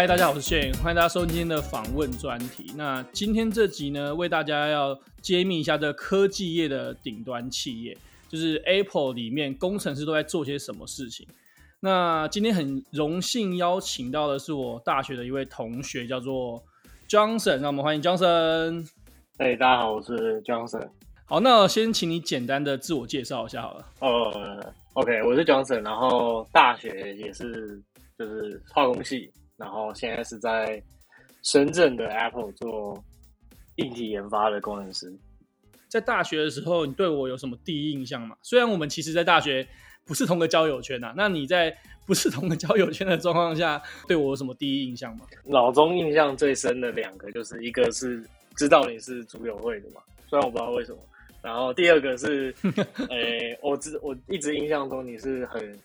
嗨，大家好，我是 Shane，欢迎大家收听今天的访问专题。那今天这集呢，为大家要揭秘一下这科技业的顶端企业，就是 Apple 里面工程师都在做些什么事情。那今天很荣幸邀请到的是我大学的一位同学，叫做 Johnson，让我们欢迎 Johnson。哎，大家好，我是 Johnson。好，那我先请你简单的自我介绍一下好了。呃，OK，我是 Johnson，然后大学也是就是化工系。然后现在是在深圳的 Apple 做硬体研发的工程师。在大学的时候，你对我有什么第一印象吗？虽然我们其实，在大学不是同个交友圈呐、啊，那你在不是同个交友圈的状况下，对我有什么第一印象吗？脑中印象最深的两个，就是一个是知道你是组友会的嘛，虽然我不知道为什么。然后第二个是，诶，我知我一直印象中你是很。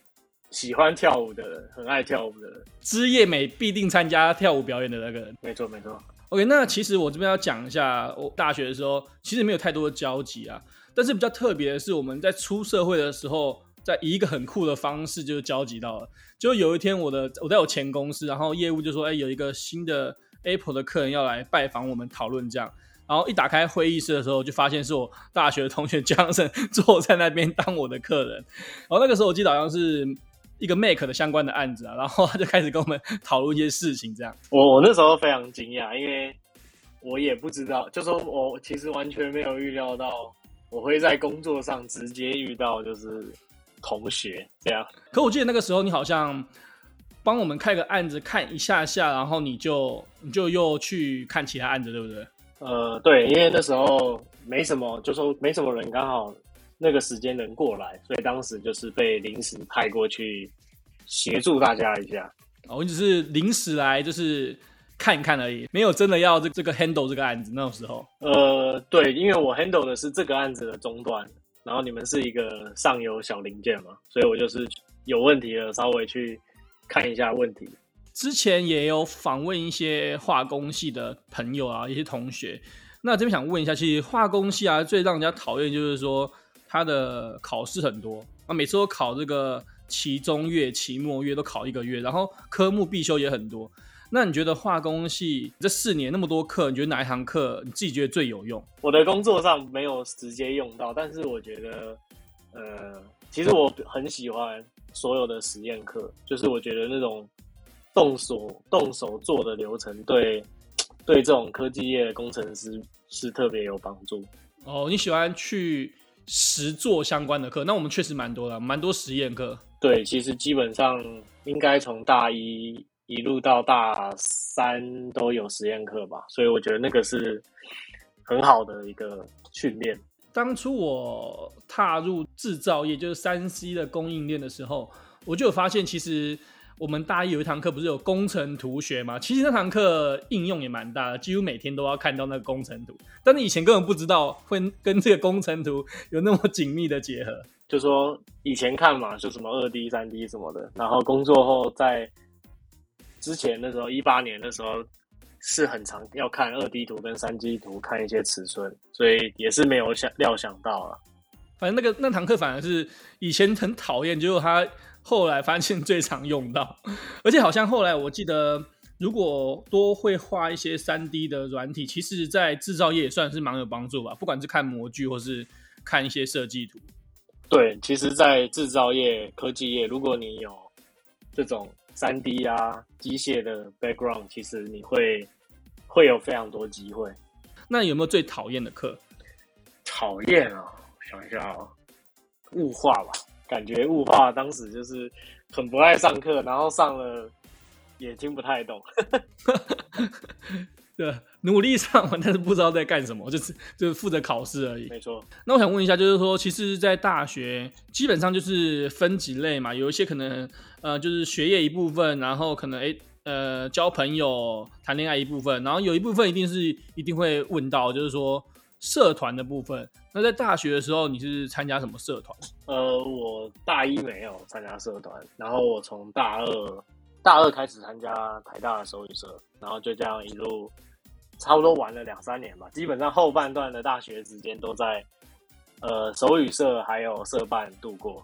喜欢跳舞的人，很爱跳舞的人，之夜美必定参加跳舞表演的那个人。没错，没错。OK，那其实我这边要讲一下，我大学的时候其实没有太多的交集啊。但是比较特别的是，我们在出社会的时候，在以一个很酷的方式就交集到了。就有一天，我的我在我前公司，然后业务就说：“哎，有一个新的 Apple 的客人要来拜访我们，讨论这样。”然后一打开会议室的时候，就发现是我大学的同学 Johnson 坐在那边当我的客人。然后那个时候我记得好像是。一个 Make 的相关的案子啊，然后他就开始跟我们 讨论一些事情，这样。我我那时候非常惊讶，因为我也不知道，就说我其实完全没有预料到我会在工作上直接遇到就是同学这样。可我记得那个时候你好像帮我们开个案子看一下下，然后你就你就又去看其他案子，对不对？呃，对，因为那时候没什么，就说没什么人，刚好。那个时间能过来，所以当时就是被临时派过去协助大家一下。哦，我只是临时来，就是看一看而已，没有真的要这这个 handle 这个案子。那种时候，呃，对，因为我 handle 的是这个案子的终端，然后你们是一个上游小零件嘛，所以我就是有问题了，稍微去看一下问题。之前也有访问一些化工系的朋友啊，一些同学。那这边想问一下，其实化工系啊，最让人家讨厌就是说。他的考试很多，啊，每次都考这个期中月、期末月都考一个月，然后科目必修也很多。那你觉得化工系这四年那么多课，你觉得哪一堂课你自己觉得最有用？我的工作上没有直接用到，但是我觉得，呃，其实我很喜欢所有的实验课，就是我觉得那种动手动手做的流程对，对对这种科技业的工程师是特别有帮助。哦，你喜欢去。实做相关的课，那我们确实蛮多的，蛮多实验课。对，其实基本上应该从大一一路到大三都有实验课吧，所以我觉得那个是很好的一个训练。当初我踏入制造业，就是三 C 的供应链的时候，我就有发现，其实。我们大一有一堂课不是有工程图学吗？其实那堂课应用也蛮大的，几乎每天都要看到那个工程图。但是以前根本不知道会跟这个工程图有那么紧密的结合。就说以前看嘛，就什么二 D、三 D 什么的。然后工作后在之前的时候，一八年的时候是很常要看二 D 图跟三 D 图，看一些尺寸，所以也是没有想料想到了。反正那个那堂课反而是以前很讨厌，结果他。后来发现最常用到，而且好像后来我记得，如果多会画一些三 D 的软体，其实在制造业也算是蛮有帮助吧。不管是看模具或是看一些设计图。对，其实，在制造业、科技业，如果你有这种三 D 啊、机械的 background，其实你会会有非常多机会。那有没有最讨厌的课？讨厌啊，想一下啊，物化吧。感觉物化当时就是很不爱上课，然后上了也听不太懂。对，努力上完，但是不知道在干什么，就是就是负责考试而已。没错。那我想问一下，就是说，其实，在大学基本上就是分几类嘛，有一些可能呃，就是学业一部分，然后可能诶呃交朋友、谈恋爱一部分，然后有一部分一定是一定会问到，就是说。社团的部分，那在大学的时候你是参加什么社团？呃，我大一没有参加社团，然后我从大二大二开始参加台大的手语社，然后就这样一路差不多玩了两三年吧。基本上后半段的大学时间都在呃手语社还有社办度过。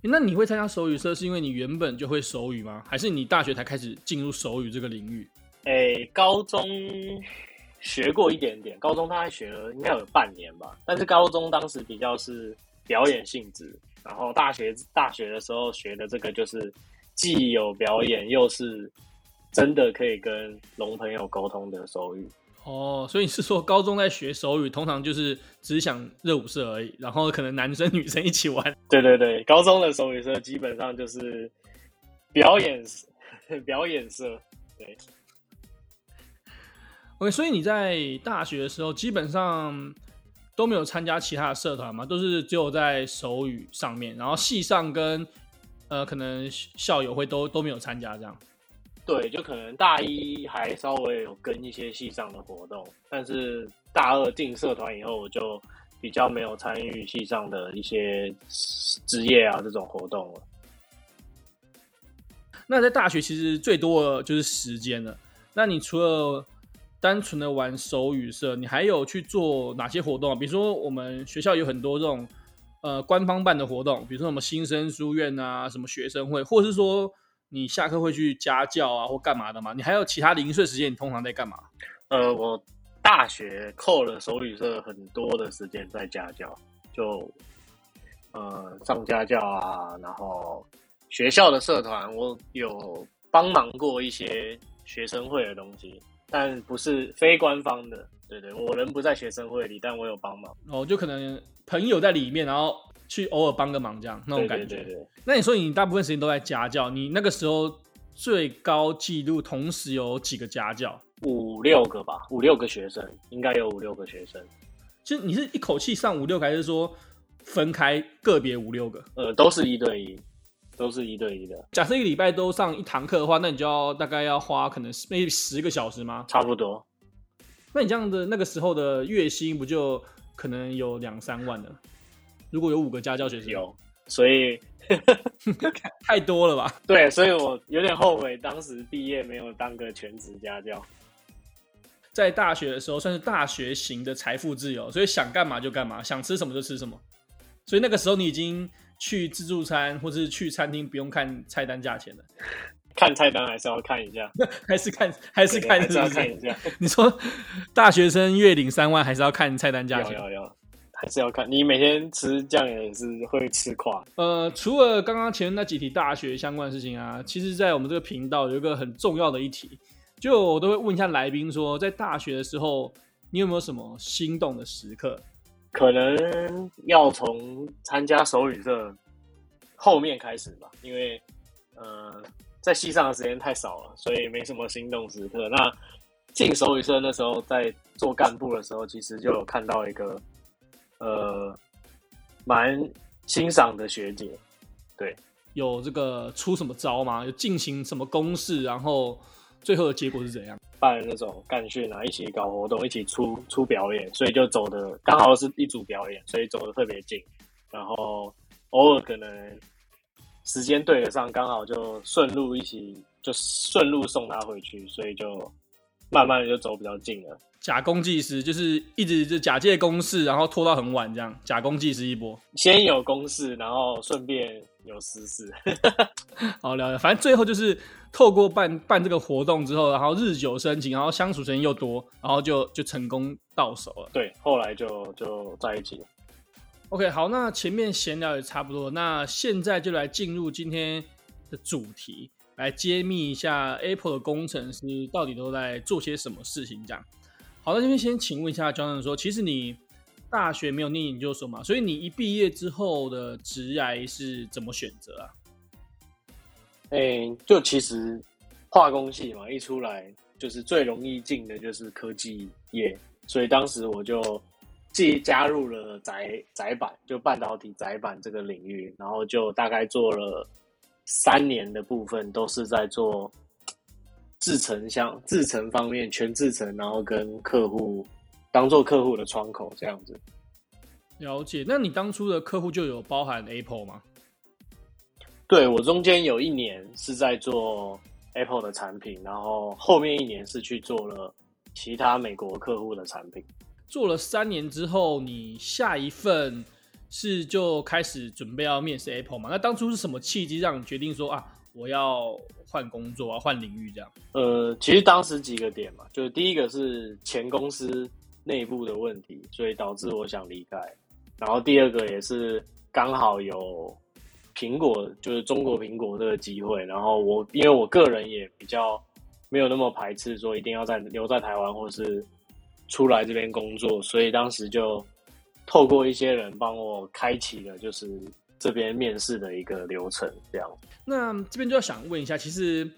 那你会参加手语社，是因为你原本就会手语吗？还是你大学才开始进入手语这个领域？诶、欸，高中学过一点点，高中大概学了应该有半年吧。但是高中当时比较是表演性质，然后大学大学的时候学的这个就是既有表演，又是真的可以跟聋朋友沟通的手语。哦，所以你是说高中在学手语，通常就是只想热舞社而已，然后可能男生女生一起玩。对对对，高中的手语社基本上就是表演 表演社。对，OK，所以你在大学的时候基本上都没有参加其他的社团嘛，都是只有在手语上面，然后系上跟呃可能校友会都都没有参加这样。对，就可能大一还稍微有跟一些系上的活动，但是大二进社团以后，我就比较没有参与系上的一些职业啊这种活动了。那在大学其实最多的就是时间了。那你除了单纯的玩手语社，你还有去做哪些活动啊？比如说我们学校有很多这种呃官方办的活动，比如说什么新生书院啊，什么学生会，或者是说。你下课会去家教啊，或干嘛的嘛？你还有其他零碎时间，你通常在干嘛？呃，我大学扣了手语社很多的时间在家教，就呃上家教啊，然后学校的社团我有帮忙过一些学生会的东西，但不是非官方的。对对，我人不在学生会里，但我有帮忙。哦，就可能朋友在里面，然后。去偶尔帮个忙，这样那种感觉。对对。那你说你大部分时间都在家教，你那个时候最高纪录同时有几个家教？五六个吧，五六个学生，应该有五六个学生。其实你是一口气上五六个，还是说分开个别五六个？呃，都是一对一，都是一对一的。假设一个礼拜都上一堂课的话，那你就要大概要花可能 maybe 十个小时吗？差不多。那你这样的那个时候的月薪不就可能有两三万了？如果有五个家教学生，有，所以 太多了吧？对，所以我有点后悔当时毕业没有当个全职家教。在大学的时候算是大学型的财富自由，所以想干嘛就干嘛，想吃什么就吃什么。所以那个时候你已经去自助餐或是去餐厅不用看菜单价钱的。看菜单还是要看一下，还是看还是看是是要看一下。你说大学生月领三万，还是要看菜单价钱？要要要。还是要看你每天吃酱也是会吃垮。呃，除了刚刚前面那几题大学相关的事情啊，其实，在我们这个频道有一个很重要的一题，就我都会问一下来宾说，在大学的时候，你有没有什么心动的时刻？可能要从参加手语社后面开始吧，因为呃，在戏上的时间太少了，所以没什么心动时刻。那进手语社那时候，在做干部的时候，其实就有看到一个。呃，蛮欣赏的学姐，对，有这个出什么招吗？有进行什么公式，然后最后的结果是怎样？办那种干训啊，一起搞活动，一起出出表演，所以就走的刚好是一组表演，所以走的特别近，然后偶尔可能时间对得上，刚好就顺路一起就顺路送他回去，所以就慢慢的就走比较近了。假公济私就是一直就假借公事，然后拖到很晚这样，假公济私一波。先有公事，然后顺便有私事。好聊聊，反正最后就是透过办办这个活动之后，然后日久生情，然后相处时间又多，然后就就成功到手了。对，后来就就在一起了。OK，好，那前面闲聊也差不多，那现在就来进入今天的主题，来揭秘一下 Apple 的工程师到底都在做些什么事情这样。好，那这边先请问一下 Jonathan 说，其实你大学没有念研究所嘛？所以你一毕业之后的职涯是怎么选择啊？哎、就其实化工系嘛，一出来就是最容易进的就是科技业，所以当时我就既加入了载载板，就半导体载板这个领域，然后就大概做了三年的部分，都是在做。制程像制程方面全制程，然后跟客户当做客户的窗口这样子。了解，那你当初的客户就有包含 Apple 吗？对，我中间有一年是在做 Apple 的产品，然后后面一年是去做了其他美国客户的产品。做了三年之后，你下一份是就开始准备要面试 Apple 嘛？那当初是什么契机让你决定说啊，我要换工作啊，换领域这样？呃，其实当时几个点嘛，就是第一个是前公司内部的问题，所以导致我想离开。然后第二个也是刚好有苹果，就是中国苹果这个机会。然后我因为我个人也比较没有那么排斥说一定要在留在台湾或是出来这边工作，所以当时就透过一些人帮我开启了就是这边面试的一个流程。这样，那这边就要想问一下，其实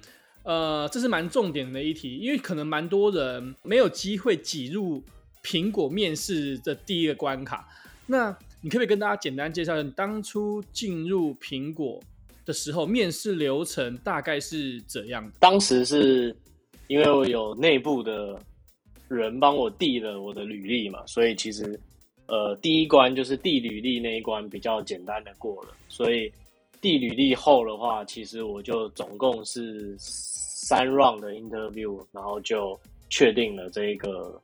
呃这是蛮重点的一题，因为可能蛮多人没有机会挤入苹果面试的第一个关卡。那你可不可以跟大家简单介绍，你当初进入苹果的时候，面试流程大概是怎样的？当时是因为我有内部的人帮我递了我的履历嘛，所以其实呃第一关就是递履历那一关比较简单的过了，所以递履历后的话，其实我就总共是三 round 的 interview，然后就确定了这一个。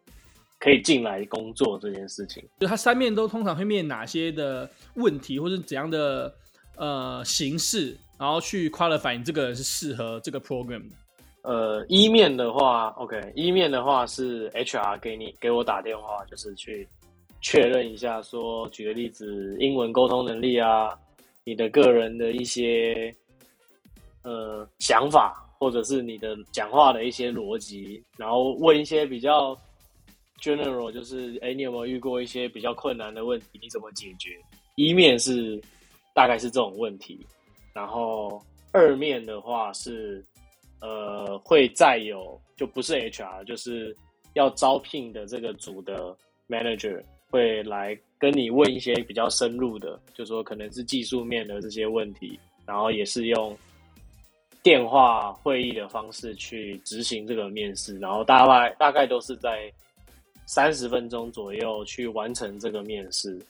可以进来工作这件事情，就他三面都通常会面哪些的问题，或者怎样的呃形式，然后去 qualify 你这个人是适合这个 program 的。呃，一面的话，OK，一面的话是 HR 给你给我打电话，就是去确认一下说，举个例子，英文沟通能力啊，你的个人的一些呃想法，或者是你的讲话的一些逻辑，然后问一些比较。General 就是，哎，你有没有遇过一些比较困难的问题？你怎么解决？一面是大概是这种问题，然后二面的话是，呃，会再有就不是 HR，就是要招聘的这个组的 manager 会来跟你问一些比较深入的，就说可能是技术面的这些问题，然后也是用电话会议的方式去执行这个面试，然后大概大概都是在。三十分钟左右去完成这个面试，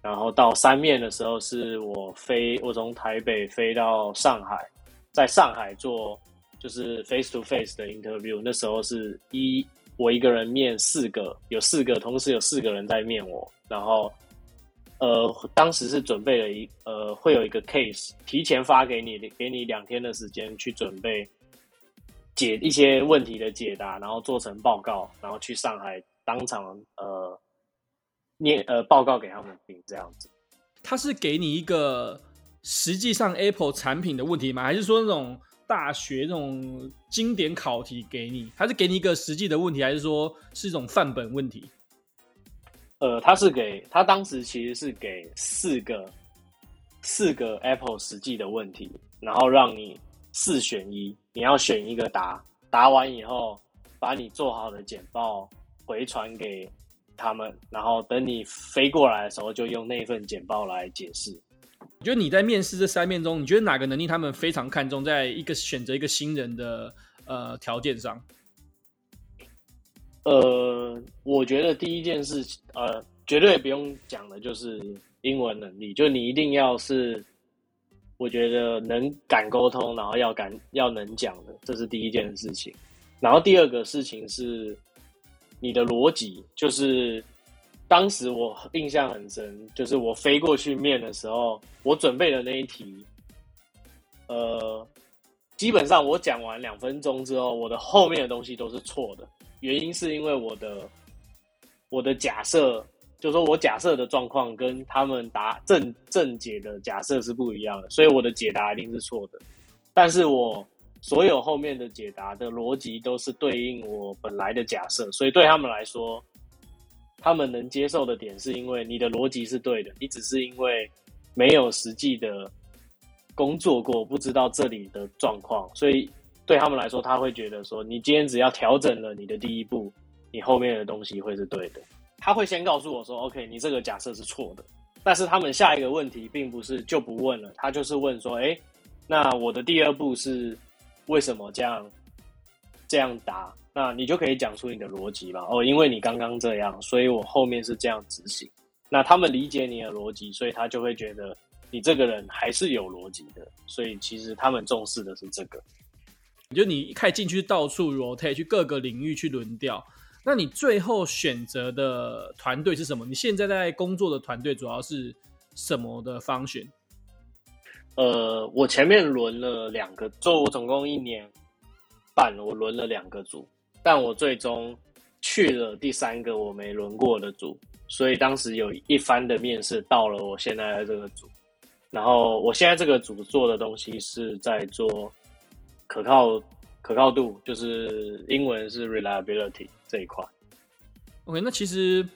然后到三面的时候是我飞，我从台北飞到上海，在上海做就是 face to face 的 interview。那时候是一我一个人面四个，有四个同时有四个人在面我，然后呃当时是准备了一呃会有一个 case 提前发给你，给你两天的时间去准备解一些问题的解答，然后做成报告，然后去上海。当场呃念呃报告给他们听，这样子。他是给你一个实际上 Apple 产品的问题吗？还是说那种大学那种经典考题给你？还是给你一个实际的问题？还是说是一种范本问题？呃，他是给他当时其实是给四个四个 Apple 实际的问题，然后让你四选一，你要选一个答，答完以后把你做好的简报。回传给他们，然后等你飞过来的时候，就用那份简报来解释。我觉得你在面试这三面中，你觉得哪个能力他们非常看重，在一个选择一个新人的呃条件上？呃，我觉得第一件事，呃，绝对不用讲的就是英文能力，就你一定要是，我觉得能敢沟通，然后要敢要能讲的，这是第一件事情。然后第二个事情是。你的逻辑就是，当时我印象很深，就是我飞过去面的时候，我准备的那一题，呃，基本上我讲完两分钟之后，我的后面的东西都是错的。原因是因为我的我的假设，就是说我假设的状况跟他们答正正解的假设是不一样的，所以我的解答一定是错的。但是我。所有后面的解答的逻辑都是对应我本来的假设，所以对他们来说，他们能接受的点是因为你的逻辑是对的，你只是因为没有实际的工作过，不知道这里的状况，所以对他们来说，他会觉得说，你今天只要调整了你的第一步，你后面的东西会是对的。他会先告诉我说，OK，你这个假设是错的，但是他们下一个问题并不是就不问了，他就是问说，诶，那我的第二步是。为什么这样这样答？那你就可以讲出你的逻辑嘛。哦，因为你刚刚这样，所以我后面是这样执行。那他们理解你的逻辑，所以他就会觉得你这个人还是有逻辑的。所以其实他们重视的是这个。就你一开始进去到处 rotate，去各个领域去轮调。那你最后选择的团队是什么？你现在在工作的团队主要是什么的方选？呃，我前面轮了两个，就我总共一年半，我轮了两个组，但我最终去了第三个我没轮过的组，所以当时有一番的面试到了我现在的这个组，然后我现在这个组做的东西是在做可靠可靠度，就是英文是 reliability 这一块。OK，那其实。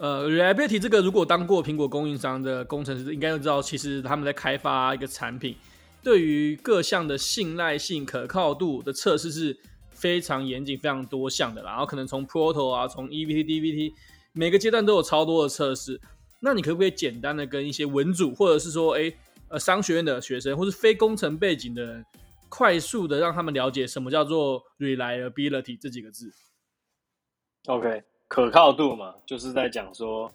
呃，reliability 这个，如果当过苹果供应商的工程师，应该都知道，其实他们在开发一个产品，对于各项的信赖性、可靠度的测试是非常严谨、非常多项的啦。然后可能从 proto 啊，从 EVT、DVT，每个阶段都有超多的测试。那你可不可以简单的跟一些文组，或者是说，哎，呃，商学院的学生，或是非工程背景的人，快速的让他们了解什么叫做 reliability 这几个字？OK。可靠度嘛，就是在讲说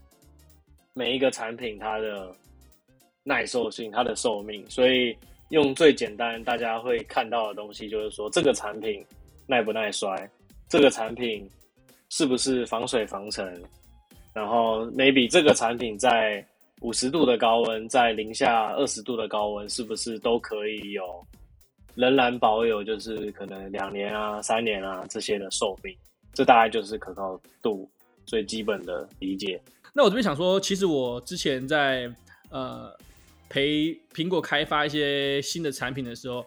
每一个产品它的耐受性、它的寿命。所以用最简单大家会看到的东西，就是说这个产品耐不耐摔，这个产品是不是防水防尘，然后 maybe 这个产品在五十度的高温，在零下二十度的高温，是不是都可以有仍然保有，就是可能两年啊、三年啊这些的寿命。这大概就是可靠度最基本的理解。那我这边想说，其实我之前在呃陪苹果开发一些新的产品的时候，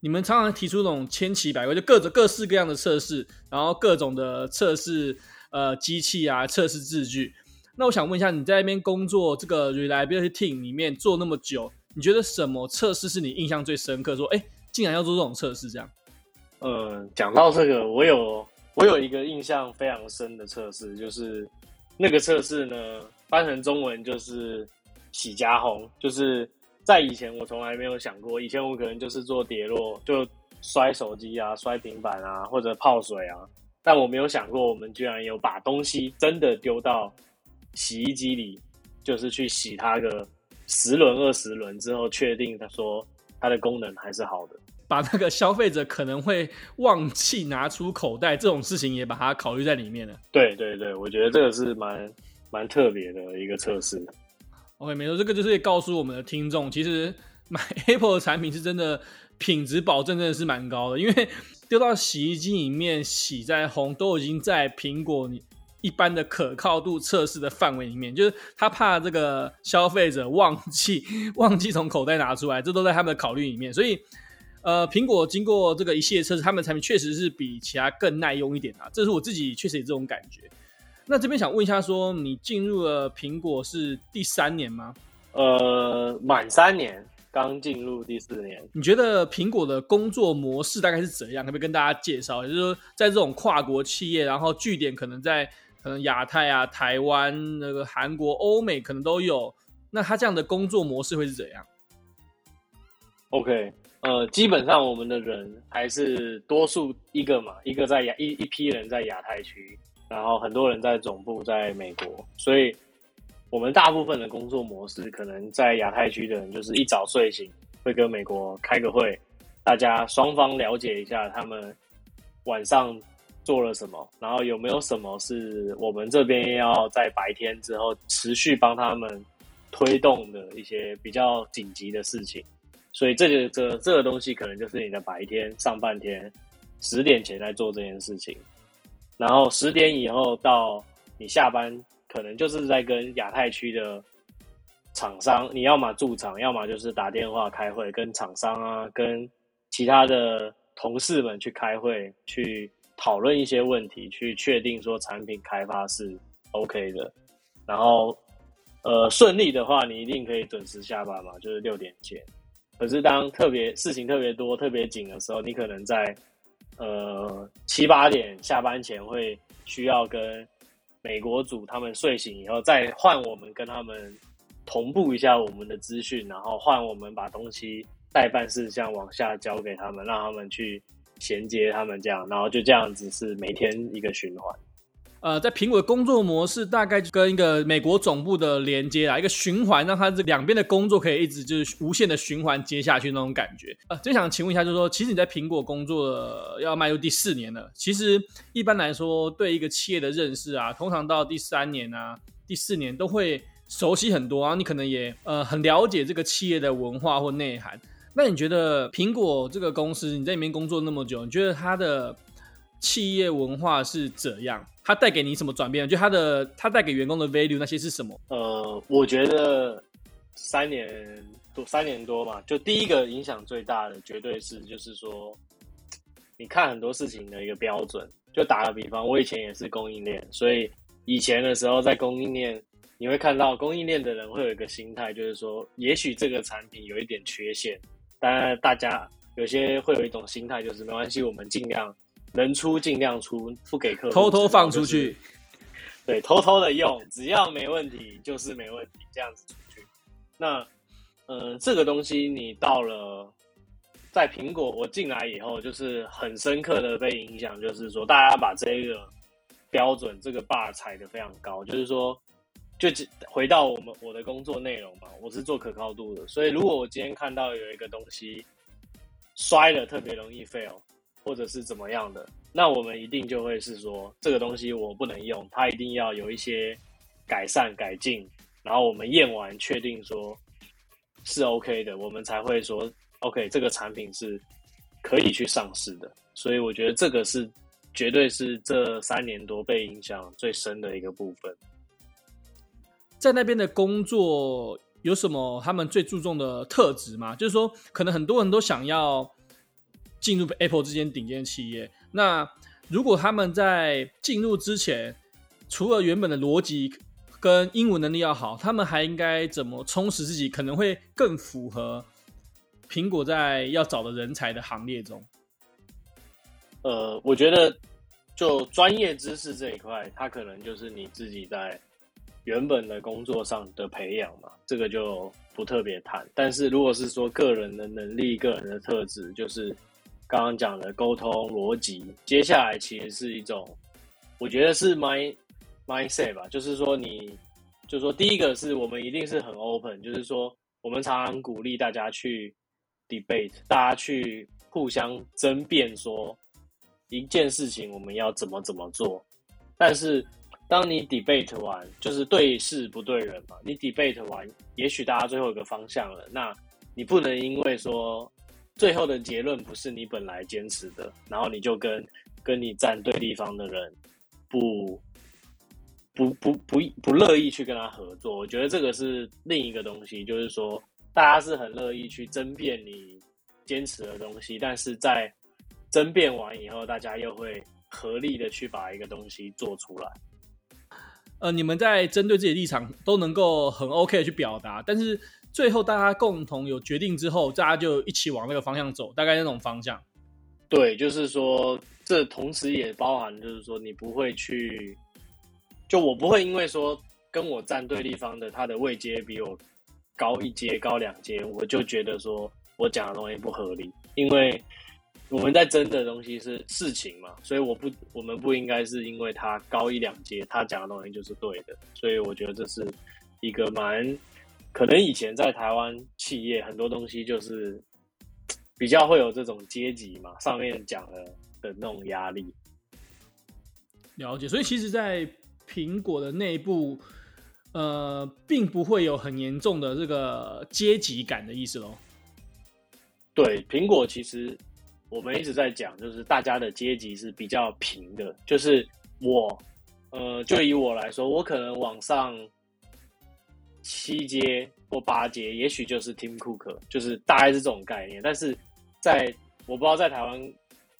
你们常常提出那种千奇百怪，就各种各式各样的测试，然后各种的测试呃机器啊，测试字句。那我想问一下，你在那边工作这个 reliability team 里面做那么久，你觉得什么测试是你印象最深刻？说，哎，竟然要做这种测试，这样？呃，讲到这个，我有。我有一个印象非常深的测试，就是那个测试呢，翻成中文就是洗加烘，就是在以前我从来没有想过，以前我可能就是做跌落，就摔手机啊、摔平板啊，或者泡水啊，但我没有想过，我们居然有把东西真的丢到洗衣机里，就是去洗它个十轮、二十轮之后，确定他说它的功能还是好的。把那个消费者可能会忘记拿出口袋这种事情也把它考虑在里面了。对对对，我觉得这个是蛮蛮特别的一个测试。OK，没错，这个就是告诉我们的听众，其实买 Apple 的产品是真的品质保证真的是蛮高的，因为丢到洗衣机里面洗再烘都已经在苹果一般的可靠度测试的范围里面，就是他怕这个消费者忘记忘记从口袋拿出来，这都在他们的考虑里面，所以。呃，苹果经过这个一系列测试，他们的产品确实是比其他更耐用一点啊，这是我自己确实有这种感觉。那这边想问一下说，说你进入了苹果是第三年吗？呃，满三年，刚进入第四年。你觉得苹果的工作模式大概是怎样？可不可以跟大家介绍？也就是说，在这种跨国企业，然后据点可能在可能亚太啊、台湾、那个韩国、欧美可能都有，那它这样的工作模式会是怎样？OK。呃，基本上我们的人还是多数一个嘛，一个在亚一一批人在亚太区，然后很多人在总部在美国，所以我们大部分的工作模式可能在亚太区的人就是一早睡醒会跟美国开个会，大家双方了解一下他们晚上做了什么，然后有没有什么是我们这边要在白天之后持续帮他们推动的一些比较紧急的事情。所以这个这这个东西可能就是你的白天上半天，十点前在做这件事情，然后十点以后到你下班，可能就是在跟亚太区的厂商，你要么驻场，要么就是打电话开会，跟厂商啊，跟其他的同事们去开会，去讨论一些问题，去确定说产品开发是 OK 的，然后呃顺利的话，你一定可以准时下班嘛，就是六点前。可是当特别事情特别多、特别紧的时候，你可能在呃七八点下班前会需要跟美国组他们睡醒以后，再换我们跟他们同步一下我们的资讯，然后换我们把东西代办事项往下交给他们，让他们去衔接他们这样，然后就这样子是每天一个循环。呃，在苹果的工作模式大概就跟一个美国总部的连接啊，一个循环，让它这两边的工作可以一直就是无限的循环接下去那种感觉。呃，真想请问一下，就是说，其实你在苹果工作要迈入第四年了，其实一般来说对一个企业的认识啊，通常到第三年啊、第四年都会熟悉很多，然后你可能也呃很了解这个企业的文化或内涵。那你觉得苹果这个公司，你在里面工作那么久，你觉得它的企业文化是怎样？它带给你什么转变？就它的它带给员工的 value 那些是什么？呃，我觉得三年多三年多嘛，就第一个影响最大的，绝对是就是说，你看很多事情的一个标准。就打个比方，我以前也是供应链，所以以前的时候在供应链，你会看到供应链的人会有一个心态，就是说，也许这个产品有一点缺陷，当然大家有些会有一种心态，就是没关系，我们尽量能出尽量出，不给客户偷偷放出去，对，偷偷的用，只要没问题就是没问题，这样子出去。那，嗯、呃，这个东西你到了。在苹果，我进来以后就是很深刻的被影响，就是说大家把这个标准这个 bar 踩得非常高，就是说，就回到我们我的工作内容嘛，我是做可靠度的，所以如果我今天看到有一个东西摔了特别容易 fail，或者是怎么样的，那我们一定就会是说这个东西我不能用，它一定要有一些改善改进，然后我们验完确定说是 OK 的，我们才会说。OK，这个产品是可以去上市的，所以我觉得这个是绝对是这三年多被影响最深的一个部分。在那边的工作有什么他们最注重的特质吗？就是说，可能很多人都想要进入 Apple 这间顶尖企业。那如果他们在进入之前，除了原本的逻辑跟英文能力要好，他们还应该怎么充实自己？可能会更符合。苹果在要找的人才的行列中，呃，我觉得就专业知识这一块，它可能就是你自己在原本的工作上的培养嘛，这个就不特别谈。但是如果是说个人的能力、个人的特质，就是刚刚讲的沟通逻辑，接下来其实是一种，我觉得是 mind mindset 吧，就是说你，就是说第一个是我们一定是很 open，就是说我们常常鼓励大家去。debate，大家去互相争辩，说一件事情我们要怎么怎么做。但是当你 debate 完，就是对事不对人嘛。你 debate 完，也许大家最后一个方向了，那你不能因为说最后的结论不是你本来坚持的，然后你就跟跟你站对地方的人不不不不不乐意去跟他合作。我觉得这个是另一个东西，就是说。大家是很乐意去争辩你坚持的东西，但是在争辩完以后，大家又会合力的去把一个东西做出来。呃，你们在针对自己的立场都能够很 OK 的去表达，但是最后大家共同有决定之后，大家就一起往那个方向走，大概那种方向。对，就是说，这同时也包含，就是说，你不会去，就我不会因为说跟我站对立方的他的位阶比我。高一阶、高两阶，我就觉得说我讲的东西不合理，因为我们在争的东西是事情嘛，所以我不，我们不应该是因为他高一两阶，他讲的东西就是对的，所以我觉得这是一个蛮可能以前在台湾企业很多东西就是比较会有这种阶级嘛，上面讲的的那种压力。了解，所以其实，在苹果的内部。呃，并不会有很严重的这个阶级感的意思喽。对，苹果其实我们一直在讲，就是大家的阶级是比较平的。就是我，呃，就以我来说，我可能往上七阶或八阶，也许就是 Tim Cook，就是大概是这种概念。但是在我不知道在台湾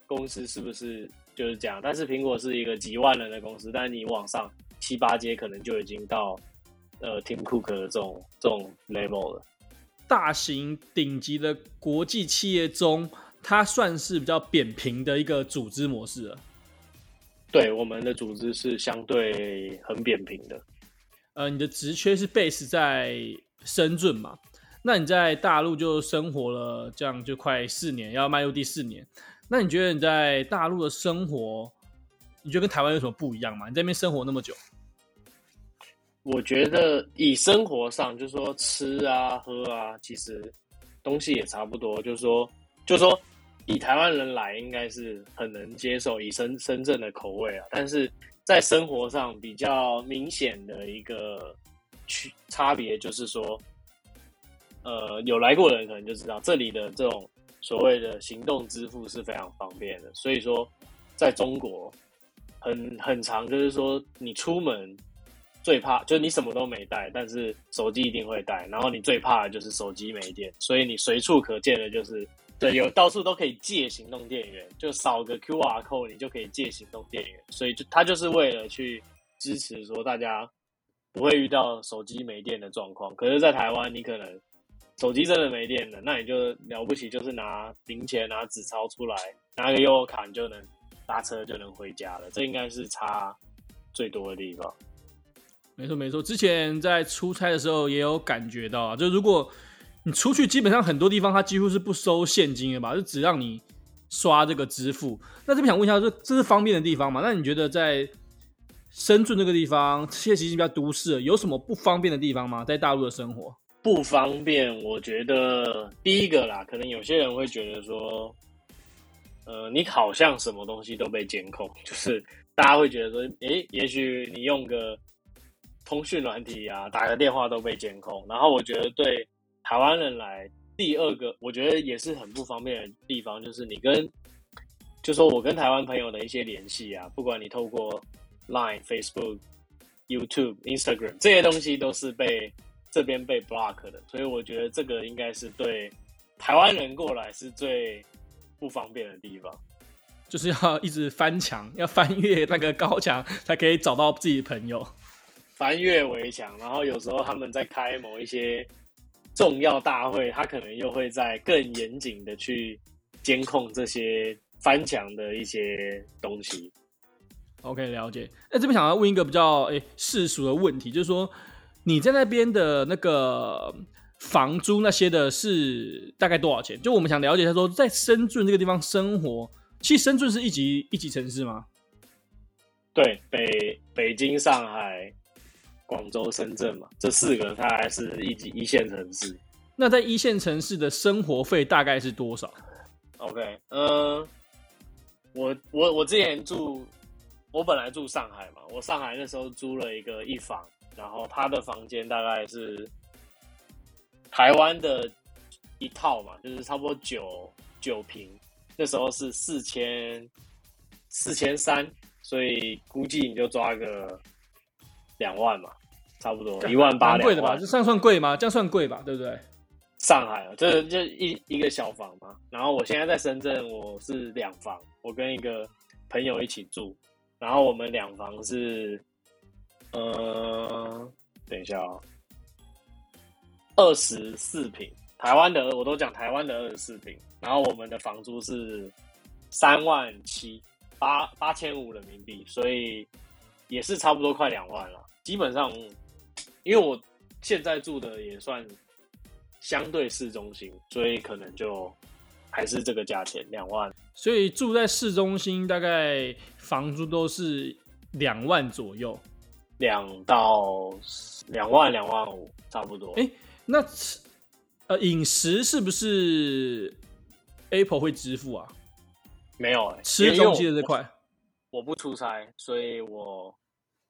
公司是不是就是这样，但是苹果是一个几万人的公司，但是你往上七八阶，可能就已经到。呃，Tim Cook 的这种这种 level 了大型顶级的国际企业中，它算是比较扁平的一个组织模式了。对，我们的组织是相对很扁平的。呃，你的职缺是 base 在深圳嘛？那你在大陆就生活了这样就快四年，要迈入第四年。那你觉得你在大陆的生活，你觉得跟台湾有什么不一样吗？你在那边生活那么久？我觉得以生活上，就是说吃啊、喝啊，其实东西也差不多。就是说，就是说，以台湾人来，应该是很能接受以深深圳的口味啊。但是在生活上比较明显的一个区差别就是说，呃，有来过的人可能就知道，这里的这种所谓的行动支付是非常方便的。所以说，在中国很很长，就是说你出门最怕就是你什么都没带，但是手机一定会带。然后你最怕的就是手机没电，所以你随处可见的就是。对，有到处都可以借行动电源，就扫个 QR code，你就可以借行动电源。所以就它就是为了去支持说大家不会遇到手机没电的状况。可是，在台湾，你可能手机真的没电了，那你就了不起，就是拿零钱、拿纸钞出来，拿个悠游卡，你就能搭车就能回家了。这应该是差最多的地方。没错，没错。之前在出差的时候也有感觉到啊，就如果。你出去基本上很多地方，它几乎是不收现金的吧？就只让你刷这个支付。那这边想问一下，这这是方便的地方吗？那你觉得在深圳这个地方，这些其实比较都市，有什么不方便的地方吗？在大陆的生活不方便，我觉得第一个啦，可能有些人会觉得说，呃，你好像什么东西都被监控，就是大家会觉得说，诶，也许你用个通讯软体啊，打个电话都被监控。然后我觉得对。台湾人来第二个，我觉得也是很不方便的地方，就是你跟，就说我跟台湾朋友的一些联系啊，不管你透过 Line、Facebook、YouTube、Instagram 这些东西，都是被这边被 block 的，所以我觉得这个应该是对台湾人过来是最不方便的地方，就是要一直翻墙，要翻越那个高墙，才可以找到自己的朋友，翻越围墙，然后有时候他们在开某一些。重要大会，他可能又会在更严谨的去监控这些翻墙的一些东西。OK，了解。那这边想要问一个比较诶世俗的问题，就是说你在那边的那个房租那些的是大概多少钱？就我们想了解一下，说在深圳这个地方生活，其实深圳是一级一级城市吗？对，北北京、上海。广州、深圳嘛，这四个它还是一级一线城市。那在一线城市的生活费大概是多少？OK，嗯，我我我之前住，我本来住上海嘛，我上海那时候租了一个一房，然后他的房间大概是台湾的一套嘛，就是差不多九九平，那时候是四千四千三，所以估计你就抓个两万嘛。差不多一万八贵的吧？这算算贵吗？这样算贵吧？对不对？上海啊，这就一一个小房嘛。然后我现在在深圳，我是两房，我跟一个朋友一起住。然后我们两房是，呃，等一下啊，二十四平，台湾的我都讲台湾的二十四平。然后我们的房租是三万七八八千五人民币，所以也是差不多快两万了，基本上。因为我现在住的也算相对市中心，所以可能就还是这个价钱两万。所以住在市中心，大概房租都是两万左右，两到两万两万五差不多。哎、欸，那呃饮食是不是 Apple 会支付啊？没有、欸，吃东西的这块我，我不出差，所以我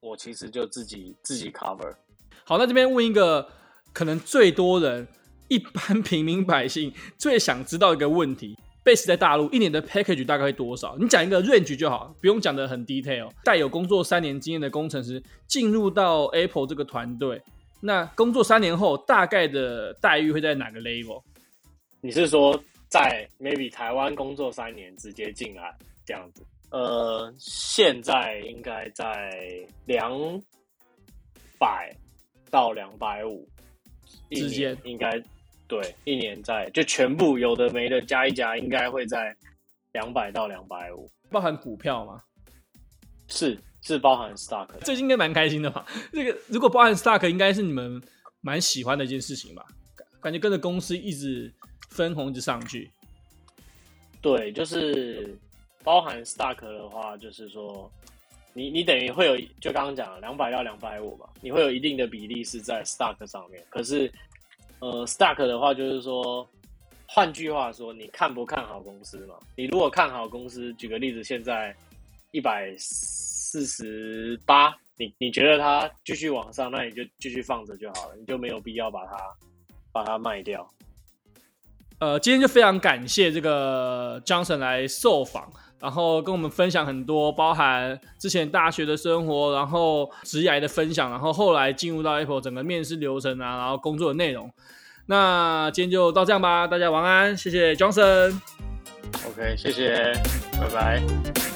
我其实就自己自己 cover。好，那这边问一个可能最多人、一般平民百姓最想知道一个问题：Base 在大陆一年的 package 大概会多少？你讲一个 range 就好，不用讲的很 detail。带有工作三年经验的工程师进入到 Apple 这个团队，那工作三年后大概的待遇会在哪个 level？你是说在 maybe 台湾工作三年直接进来这样子？呃，现在应该在两百。到两百五之间，应该对，一年在就全部有的没的加一加，应该会在两百到两百五，包含股票吗？是是包含 stock，最近应该蛮开心的吧？这个如果包含 stock，应该是你们蛮喜欢的一件事情吧？感觉跟着公司一直分红一直上去。对，就是包含 stock 的话，就是说。你你等于会有，就刚刚讲了两百到两百五嘛，你会有一定的比例是在 stock 上面。可是，呃，stock 的话就是说，换句话说，你看不看好公司嘛？你如果看好公司，举个例子，现在一百四十八你你觉得它继续往上，那你就继续放着就好了，你就没有必要把它把它卖掉。呃，今天就非常感谢这个 Johnson 来受访，然后跟我们分享很多，包含之前大学的生活，然后职涯的分享，然后后来进入到 Apple 整个面试流程啊，然后工作的内容。那今天就到这样吧，大家晚安，谢谢 Johnson。OK，谢谢，拜拜。